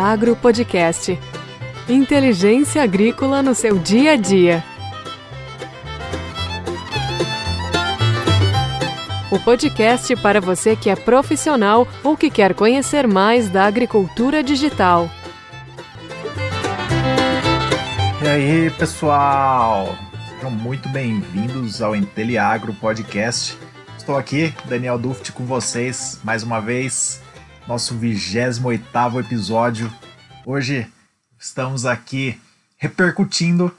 Inteliagro Podcast. Inteligência agrícola no seu dia a dia. O podcast para você que é profissional ou que quer conhecer mais da agricultura digital. E aí, pessoal? Sejam muito bem-vindos ao Inteliagro Podcast. Estou aqui, Daniel Duft, com vocês mais uma vez, nosso 28 episódio. Hoje estamos aqui repercutindo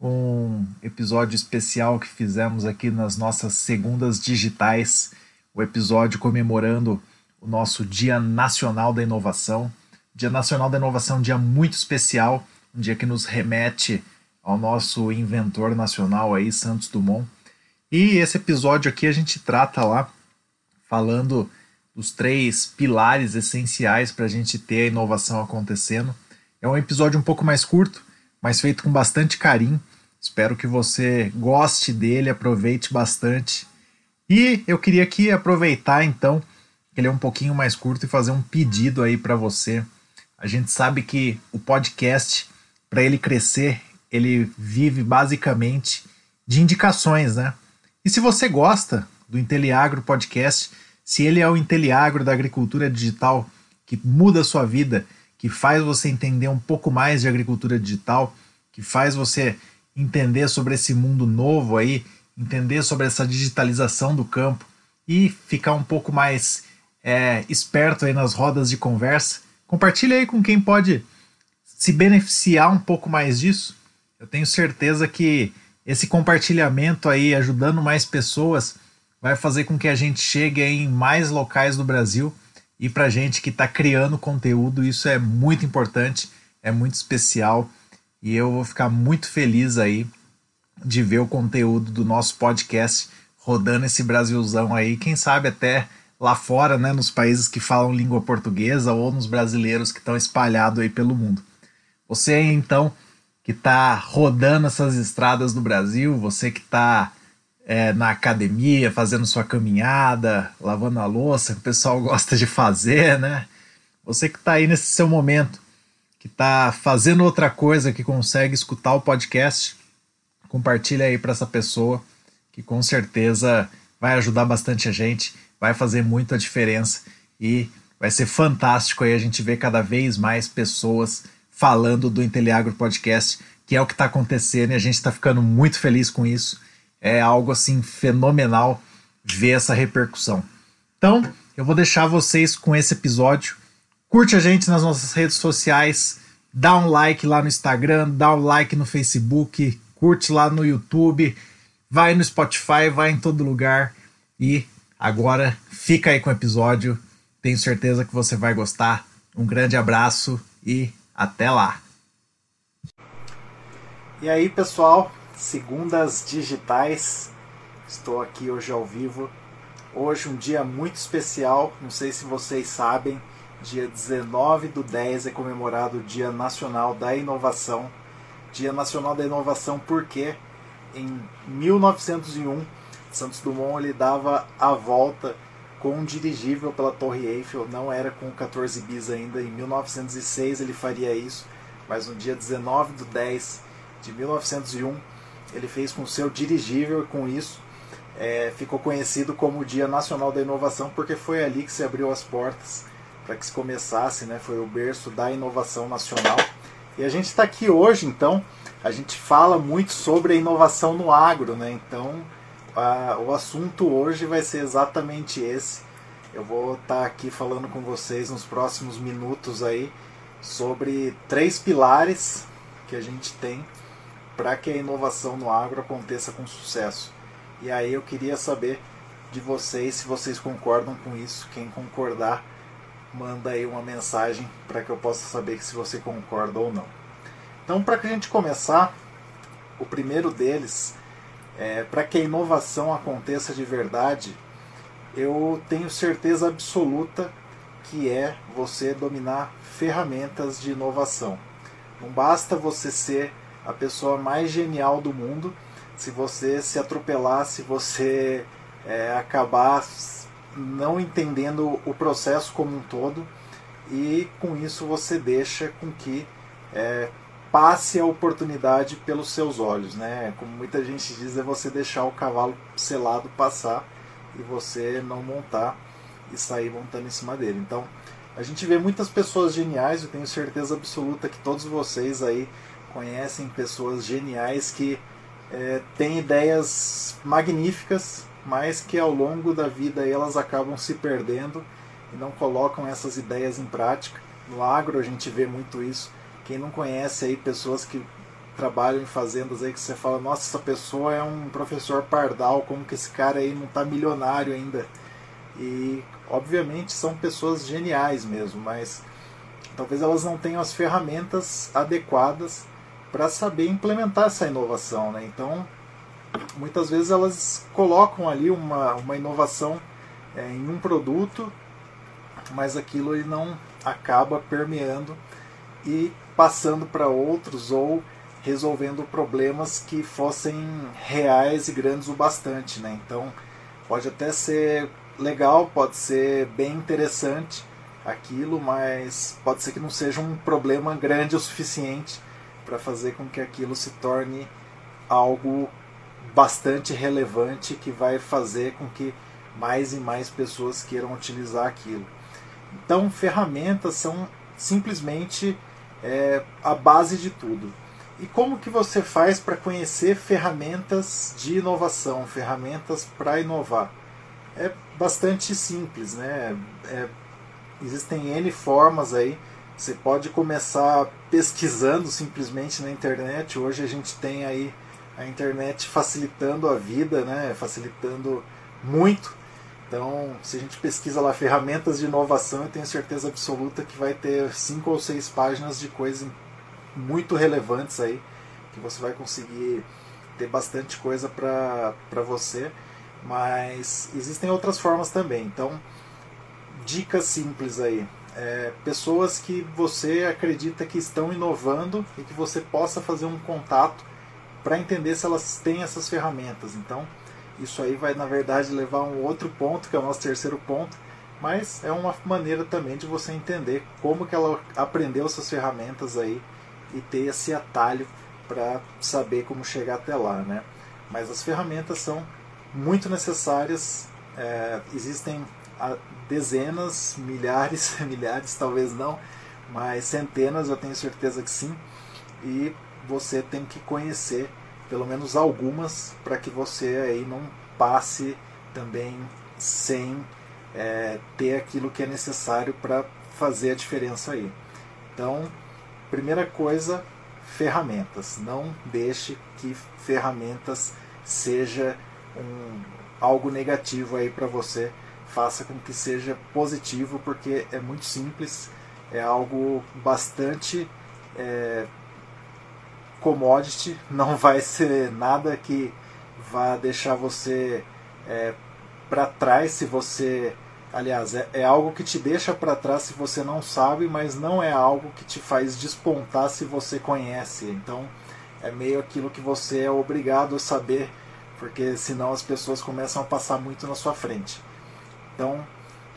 um episódio especial que fizemos aqui nas nossas segundas digitais, o episódio comemorando o nosso Dia Nacional da Inovação. Dia Nacional da Inovação, um dia muito especial, um dia que nos remete ao nosso inventor nacional aí, Santos Dumont. E esse episódio aqui a gente trata lá falando dos três pilares essenciais para a gente ter a inovação acontecendo. É um episódio um pouco mais curto, mas feito com bastante carinho. Espero que você goste dele, aproveite bastante. E eu queria aqui aproveitar então que ele é um pouquinho mais curto e fazer um pedido aí para você. A gente sabe que o podcast, para ele crescer, ele vive basicamente de indicações, né? E se você gosta do Inteliagro Podcast, se ele é o Inteliagro da agricultura digital que muda a sua vida, que faz você entender um pouco mais de agricultura digital, que faz você entender sobre esse mundo novo aí, entender sobre essa digitalização do campo e ficar um pouco mais é, esperto aí nas rodas de conversa, compartilhe aí com quem pode se beneficiar um pouco mais disso. Eu tenho certeza que esse compartilhamento aí, ajudando mais pessoas, vai fazer com que a gente chegue em mais locais do Brasil. E para gente que está criando conteúdo, isso é muito importante, é muito especial. E eu vou ficar muito feliz aí de ver o conteúdo do nosso podcast rodando esse Brasilzão aí. Quem sabe até lá fora, né, nos países que falam língua portuguesa ou nos brasileiros que estão espalhados aí pelo mundo. Você então que está rodando essas estradas do Brasil, você que está é, na academia, fazendo sua caminhada, lavando a louça, que o pessoal gosta de fazer, né? Você que está aí nesse seu momento, que está fazendo outra coisa, que consegue escutar o podcast, compartilha aí para essa pessoa, que com certeza vai ajudar bastante a gente, vai fazer muita diferença e vai ser fantástico aí a gente ver cada vez mais pessoas falando do Inteliagro Podcast, que é o que está acontecendo e a gente está ficando muito feliz com isso. É algo assim fenomenal ver essa repercussão. Então, eu vou deixar vocês com esse episódio. Curte a gente nas nossas redes sociais, dá um like lá no Instagram, dá um like no Facebook, curte lá no YouTube, vai no Spotify, vai em todo lugar. E agora fica aí com o episódio. Tenho certeza que você vai gostar. Um grande abraço e até lá! E aí, pessoal, segundas digitais. Estou aqui hoje ao vivo. Hoje um dia muito especial, não sei se vocês sabem, dia 19 do 10 é comemorado o Dia Nacional da Inovação. Dia Nacional da Inovação porque em 1901 Santos Dumont ele dava a volta com um dirigível pela Torre Eiffel, não era com 14 bis ainda, em 1906 ele faria isso, mas no dia 19 de 10 de 1901 ele fez com seu dirigível e com isso é, ficou conhecido como o Dia Nacional da Inovação, porque foi ali que se abriu as portas para que se começasse, né, foi o berço da inovação nacional. E a gente está aqui hoje, então, a gente fala muito sobre a inovação no agro, né? Então, a, o assunto hoje vai ser exatamente esse. Eu vou estar tá aqui falando com vocês nos próximos minutos aí sobre três pilares que a gente tem para que a inovação no agro aconteça com sucesso. E aí eu queria saber de vocês se vocês concordam com isso. Quem concordar, manda aí uma mensagem para que eu possa saber se você concorda ou não. Então, para que a gente começar, o primeiro deles é, para que a inovação aconteça de verdade, eu tenho certeza absoluta que é você dominar ferramentas de inovação. Não basta você ser a pessoa mais genial do mundo se você se atropelar, se você é, acabar não entendendo o processo como um todo e com isso você deixa com que é, passe a oportunidade pelos seus olhos, né? Como muita gente diz, é você deixar o cavalo selado passar e você não montar e sair montando em cima dele. Então, a gente vê muitas pessoas geniais, eu tenho certeza absoluta que todos vocês aí conhecem pessoas geniais que é, têm ideias magníficas, mas que ao longo da vida elas acabam se perdendo e não colocam essas ideias em prática. No agro a gente vê muito isso. Quem não conhece aí pessoas que trabalham em fazendas aí que você fala, nossa, essa pessoa é um professor pardal, como que esse cara aí não está milionário ainda? E obviamente são pessoas geniais mesmo, mas talvez elas não tenham as ferramentas adequadas para saber implementar essa inovação, né? Então, muitas vezes elas colocam ali uma, uma inovação é, em um produto, mas aquilo ele não acaba permeando e passando para outros ou resolvendo problemas que fossem reais e grandes o bastante, né? Então pode até ser legal, pode ser bem interessante aquilo, mas pode ser que não seja um problema grande o suficiente para fazer com que aquilo se torne algo bastante relevante que vai fazer com que mais e mais pessoas queiram utilizar aquilo. Então, ferramentas são simplesmente é, a base de tudo. E como que você faz para conhecer ferramentas de inovação, ferramentas para inovar? É bastante simples, né? É, existem N formas aí. Você pode começar pesquisando simplesmente na internet. Hoje a gente tem aí a internet facilitando a vida, né? facilitando muito. Então, se a gente pesquisa lá ferramentas de inovação, eu tenho certeza absoluta que vai ter cinco ou seis páginas de coisas muito relevantes aí, que você vai conseguir ter bastante coisa para você. Mas existem outras formas também. Então, dicas simples aí. É, pessoas que você acredita que estão inovando e que você possa fazer um contato para entender se elas têm essas ferramentas. Então, isso aí vai na verdade levar a um outro ponto, que é o nosso terceiro ponto, mas é uma maneira também de você entender como que ela aprendeu essas ferramentas aí e ter esse atalho para saber como chegar até lá, né? Mas as ferramentas são muito necessárias, é, existem dezenas, milhares, milhares talvez não, mas centenas eu tenho certeza que sim, e você tem que conhecer pelo menos algumas para que você aí não passe também sem é, ter aquilo que é necessário para fazer a diferença aí. Então, primeira coisa, ferramentas. Não deixe que ferramentas seja um, algo negativo aí para você. Faça com que seja positivo, porque é muito simples, é algo bastante é, commodity, não vai ser nada que vá deixar você é, para trás se você. Aliás, é, é algo que te deixa para trás se você não sabe, mas não é algo que te faz despontar se você conhece. Então, é meio aquilo que você é obrigado a saber, porque senão as pessoas começam a passar muito na sua frente. Então,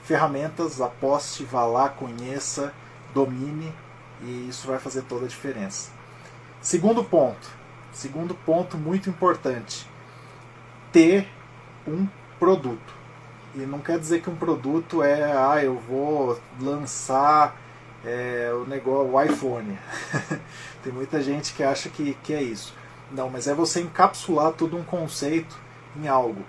ferramentas, aposte, vá lá, conheça, domine, e isso vai fazer toda a diferença. Segundo ponto, segundo ponto muito importante, ter um produto. E não quer dizer que um produto é, ah, eu vou lançar é, o negócio, o iPhone. Tem muita gente que acha que, que é isso. Não, mas é você encapsular todo um conceito em algo.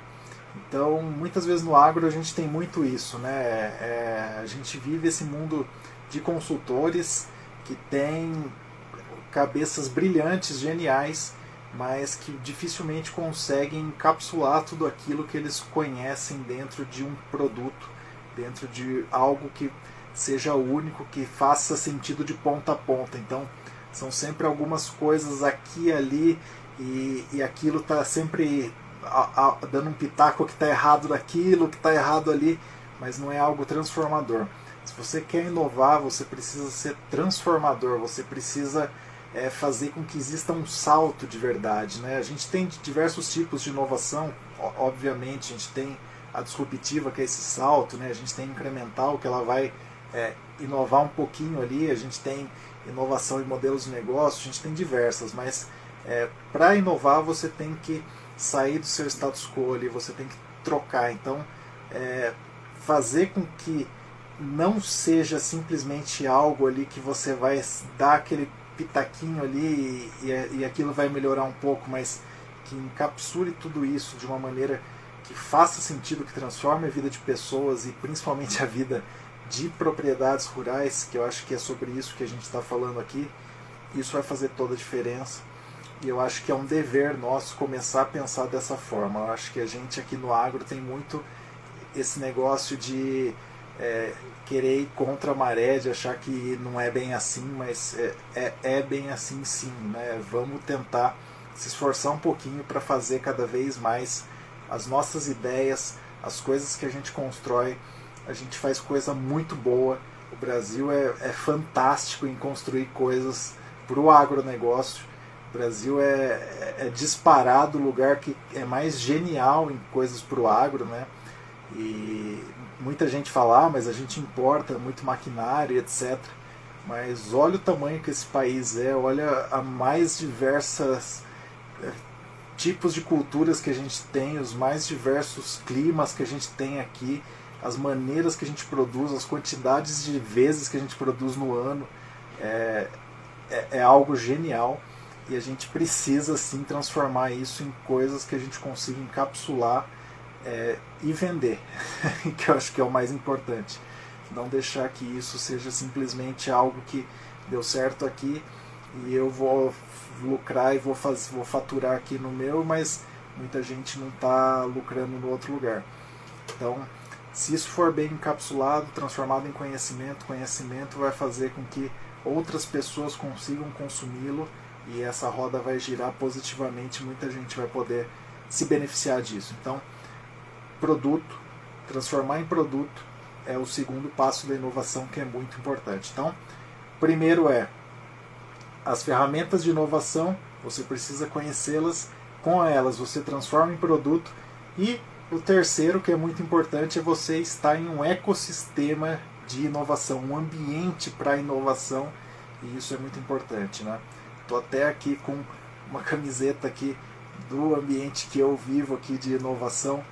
Então, muitas vezes no agro a gente tem muito isso, né? É, a gente vive esse mundo de consultores que tem cabeças brilhantes, geniais, mas que dificilmente conseguem encapsular tudo aquilo que eles conhecem dentro de um produto, dentro de algo que seja único, que faça sentido de ponta a ponta. Então, são sempre algumas coisas aqui e ali, e, e aquilo está sempre a, a, dando um pitaco que está errado daquilo, que está errado ali, mas não é algo transformador. Se você quer inovar, você precisa ser transformador, você precisa é, fazer com que exista um salto de verdade. Né? A gente tem diversos tipos de inovação, obviamente, a gente tem a disruptiva, que é esse salto, né? a gente tem incremental, que ela vai é, inovar um pouquinho ali, a gente tem inovação em modelos de negócio, a gente tem diversas, mas é, para inovar você tem que sair do seu status quo ali, você tem que trocar. Então, é, fazer com que não seja simplesmente algo ali que você vai dar aquele pitaquinho ali e, e, aquilo vai melhorar um pouco, mas que encapsule tudo isso de uma maneira que faça sentido, que transforme a vida de pessoas e principalmente a vida de propriedades rurais, que eu acho que é sobre isso que a gente está falando aqui. Isso vai fazer toda a diferença. E eu acho que é um dever nosso começar a pensar dessa forma. Eu acho que a gente aqui no agro tem muito esse negócio de é, querer ir contra a maré, de achar que não é bem assim, mas é, é, é bem assim sim. Né? Vamos tentar se esforçar um pouquinho para fazer cada vez mais as nossas ideias, as coisas que a gente constrói. A gente faz coisa muito boa. O Brasil é, é fantástico em construir coisas para o agronegócio. O Brasil é, é disparado o lugar que é mais genial em coisas para o agro, né? E muita gente fala, ah, mas a gente importa muito maquinário, etc. Mas olha o tamanho que esse país é, olha a mais diversas é, tipos de culturas que a gente tem, os mais diversos climas que a gente tem aqui, as maneiras que a gente produz, as quantidades de vezes que a gente produz no ano. É, é, é algo genial e a gente precisa sim transformar isso em coisas que a gente consiga encapsular é, e vender, que eu acho que é o mais importante. Não deixar que isso seja simplesmente algo que deu certo aqui e eu vou lucrar e vou, fazer, vou faturar aqui no meu, mas muita gente não está lucrando no outro lugar. Então, se isso for bem encapsulado, transformado em conhecimento, conhecimento vai fazer com que outras pessoas consigam consumi-lo e essa roda vai girar positivamente, muita gente vai poder se beneficiar disso. Então, produto, transformar em produto é o segundo passo da inovação que é muito importante. Então, primeiro é as ferramentas de inovação, você precisa conhecê-las, com elas você transforma em produto e o terceiro, que é muito importante, é você estar em um ecossistema de inovação, um ambiente para inovação, e isso é muito importante, né? Estou até aqui com uma camiseta aqui do ambiente que eu vivo aqui de inovação.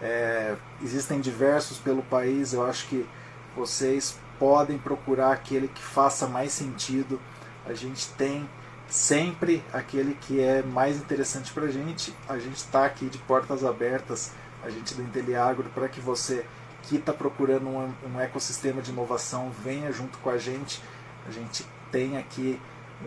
É, existem diversos pelo país, eu acho que vocês podem procurar aquele que faça mais sentido. A gente tem sempre aquele que é mais interessante para a gente. A gente está aqui de portas abertas, a gente do Inteliagro, para que você que está procurando um, um ecossistema de inovação venha junto com a gente. A gente tem aqui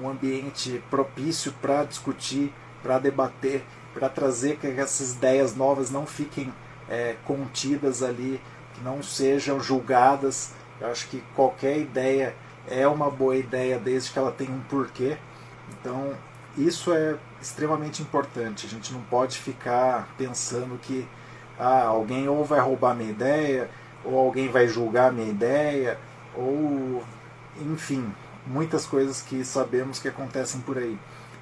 um ambiente propício para discutir, para debater, para trazer que essas ideias novas não fiquem é, contidas ali, que não sejam julgadas. Eu acho que qualquer ideia é uma boa ideia desde que ela tenha um porquê. Então, isso é extremamente importante. A gente não pode ficar pensando que ah, alguém ou vai roubar minha ideia, ou alguém vai julgar minha ideia, ou enfim, muitas coisas que sabemos que acontecem por aí.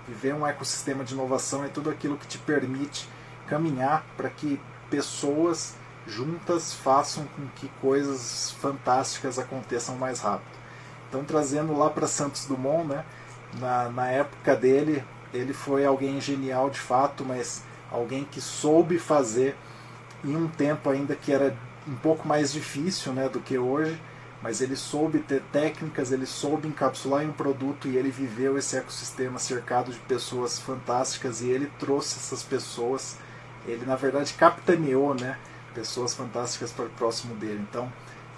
Viver um ecossistema de inovação é tudo aquilo que te permite caminhar para que pessoas juntas façam com que coisas fantásticas aconteçam mais rápido. Então, trazendo lá para Santos Dumont, né, na, na época dele, ele foi alguém genial de fato, mas alguém que soube fazer em um tempo ainda que era um pouco mais difícil né, do que hoje mas ele soube ter técnicas, ele soube encapsular em um produto e ele viveu esse ecossistema cercado de pessoas fantásticas e ele trouxe essas pessoas, ele na verdade capitaneou, né, pessoas fantásticas para o próximo dele. Então,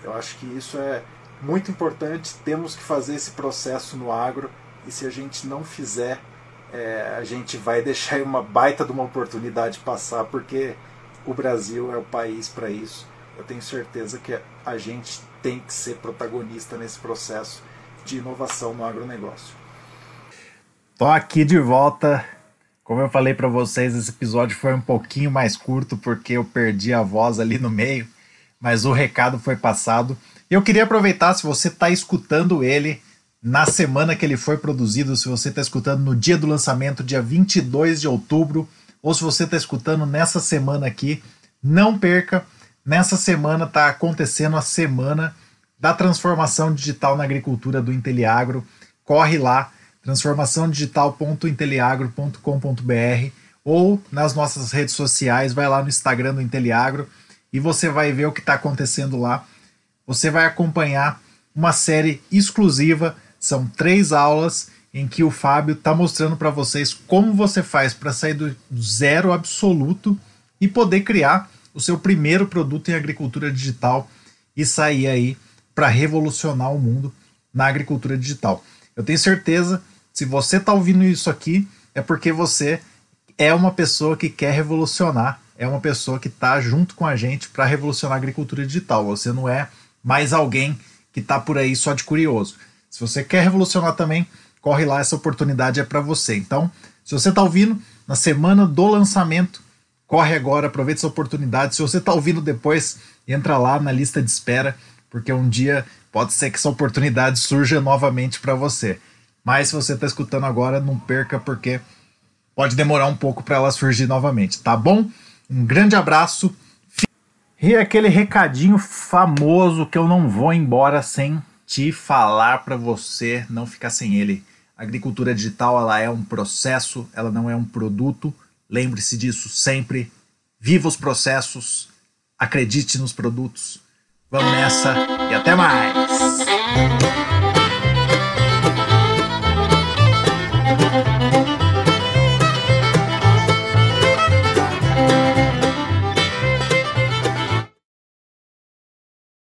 eu acho que isso é muito importante, temos que fazer esse processo no agro e se a gente não fizer, é, a gente vai deixar uma baita de uma oportunidade passar, porque o Brasil é o país para isso. Eu tenho certeza que a gente tem que ser protagonista nesse processo de inovação no agronegócio. Estou aqui de volta. Como eu falei para vocês, esse episódio foi um pouquinho mais curto porque eu perdi a voz ali no meio, mas o recado foi passado. Eu queria aproveitar, se você está escutando ele na semana que ele foi produzido, se você está escutando no dia do lançamento, dia 22 de outubro, ou se você está escutando nessa semana aqui, não perca Nessa semana está acontecendo a semana da transformação digital na agricultura do Inteliagro. Corre lá, transformaçãodigital.inteliagro.com.br ou nas nossas redes sociais, vai lá no Instagram do Inteliagro e você vai ver o que está acontecendo lá. Você vai acompanhar uma série exclusiva, são três aulas em que o Fábio está mostrando para vocês como você faz para sair do zero absoluto e poder criar o seu primeiro produto em agricultura digital e sair aí para revolucionar o mundo na agricultura digital. Eu tenho certeza, se você está ouvindo isso aqui, é porque você é uma pessoa que quer revolucionar, é uma pessoa que está junto com a gente para revolucionar a agricultura digital. Você não é mais alguém que está por aí só de curioso. Se você quer revolucionar também, corre lá, essa oportunidade é para você. Então, se você está ouvindo na semana do lançamento, corre agora, aproveita essa oportunidade. Se você está ouvindo depois, entra lá na lista de espera, porque um dia pode ser que essa oportunidade surja novamente para você. Mas se você está escutando agora, não perca, porque pode demorar um pouco para ela surgir novamente, tá bom? Um grande abraço. E aquele recadinho famoso que eu não vou embora sem te falar para você não ficar sem ele. A agricultura digital ela é um processo, ela não é um produto. Lembre-se disso sempre. Viva os processos, acredite nos produtos. Vamos nessa e até mais!